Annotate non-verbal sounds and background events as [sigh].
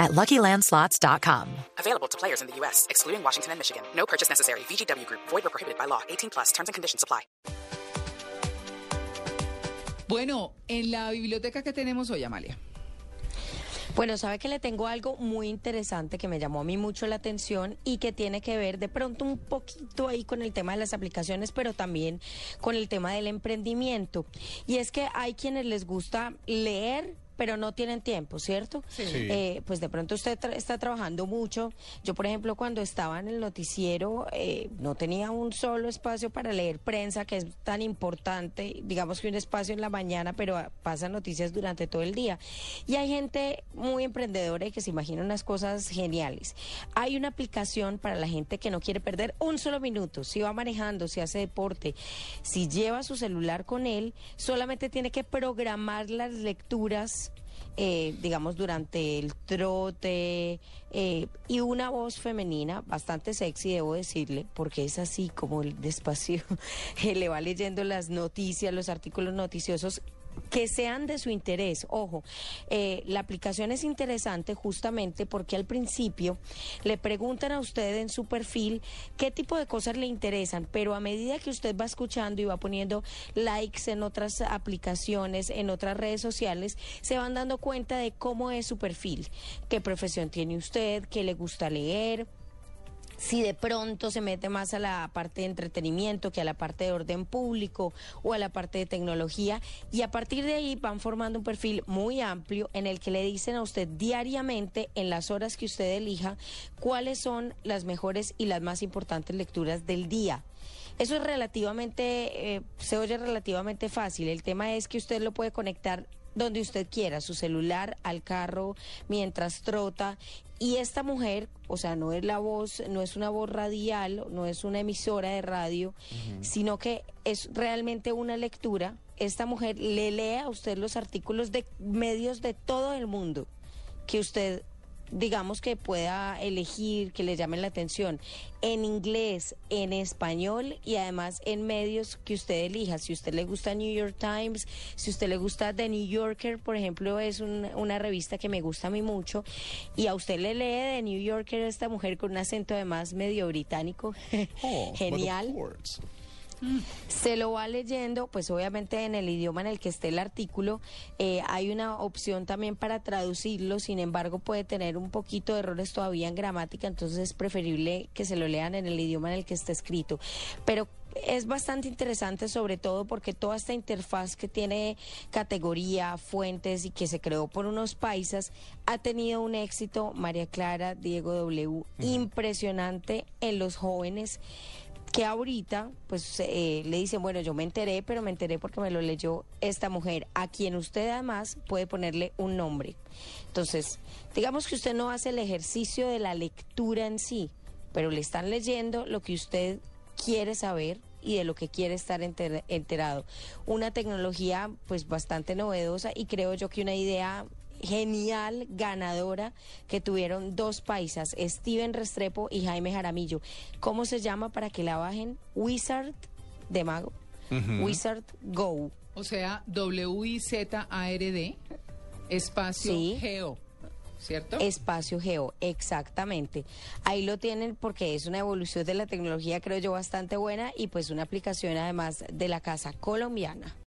at LuckyLandSlots.com. Available to players in the U.S., excluding Washington and Michigan. No purchase necessary. VGW Group. Void or prohibited by law. 18 plus. Terms and conditions apply. Bueno, en la biblioteca que tenemos hoy, Amalia. Bueno, sabe que le tengo algo muy interesante que me llamó a mí mucho la atención y que tiene que ver de pronto un poquito ahí con el tema de las aplicaciones, pero también con el tema del emprendimiento. Y es que hay quienes les gusta leer pero no tienen tiempo, ¿cierto? Sí. Eh, pues de pronto usted tra- está trabajando mucho. Yo, por ejemplo, cuando estaba en el noticiero, eh, no tenía un solo espacio para leer prensa, que es tan importante, digamos que un espacio en la mañana, pero ah, pasan noticias durante todo el día. Y hay gente muy emprendedora y que se imagina unas cosas geniales. Hay una aplicación para la gente que no quiere perder un solo minuto. Si va manejando, si hace deporte, si lleva su celular con él, solamente tiene que programar las lecturas eh, digamos, durante el trote eh, y una voz femenina bastante sexy, debo decirle, porque es así como el despacio [laughs] le va leyendo las noticias, los artículos noticiosos que sean de su interés. Ojo, eh, la aplicación es interesante justamente porque al principio le preguntan a usted en su perfil qué tipo de cosas le interesan, pero a medida que usted va escuchando y va poniendo likes en otras aplicaciones, en otras redes sociales, se van dando cuenta de cómo es su perfil, qué profesión tiene usted, qué le gusta leer si de pronto se mete más a la parte de entretenimiento que a la parte de orden público o a la parte de tecnología y a partir de ahí van formando un perfil muy amplio en el que le dicen a usted diariamente en las horas que usted elija cuáles son las mejores y las más importantes lecturas del día. Eso es relativamente, eh, se oye relativamente fácil. El tema es que usted lo puede conectar donde usted quiera, su celular, al carro, mientras trota. Y esta mujer, o sea, no es la voz, no es una voz radial, no es una emisora de radio, sino que es realmente una lectura. Esta mujer le lee a usted los artículos de medios de todo el mundo que usted digamos que pueda elegir, que le llamen la atención, en inglés, en español y además en medios que usted elija. Si usted le gusta New York Times, si usted le gusta The New Yorker, por ejemplo, es un- una revista que me gusta a mí mucho, y a usted le lee The New Yorker esta mujer con un acento además medio británico, [laughs] Oh, genial se lo va leyendo, pues obviamente en el idioma en el que esté el artículo, eh, hay una opción también para traducirlo, sin embargo puede tener un poquito de errores todavía en gramática, entonces es preferible que se lo lean en el idioma en el que esté escrito. Pero es bastante interesante sobre todo porque toda esta interfaz que tiene categoría, fuentes y que se creó por unos paisas ha tenido un éxito, María Clara, Diego W, impresionante en los jóvenes que ahorita pues eh, le dicen, bueno, yo me enteré, pero me enteré porque me lo leyó esta mujer, a quien usted además puede ponerle un nombre. Entonces, digamos que usted no hace el ejercicio de la lectura en sí, pero le están leyendo lo que usted quiere saber y de lo que quiere estar enter- enterado. Una tecnología pues bastante novedosa y creo yo que una idea genial, ganadora, que tuvieron dos paisas, Steven Restrepo y Jaime Jaramillo. ¿Cómo se llama para que la bajen? Wizard de Mago. Wizard Go. O sea, W-I-Z-A-R-D, espacio Sí. geo, ¿cierto? Espacio Geo, exactamente. Ahí lo tienen porque es una evolución de la tecnología, creo yo, bastante buena y pues una aplicación además de la casa colombiana.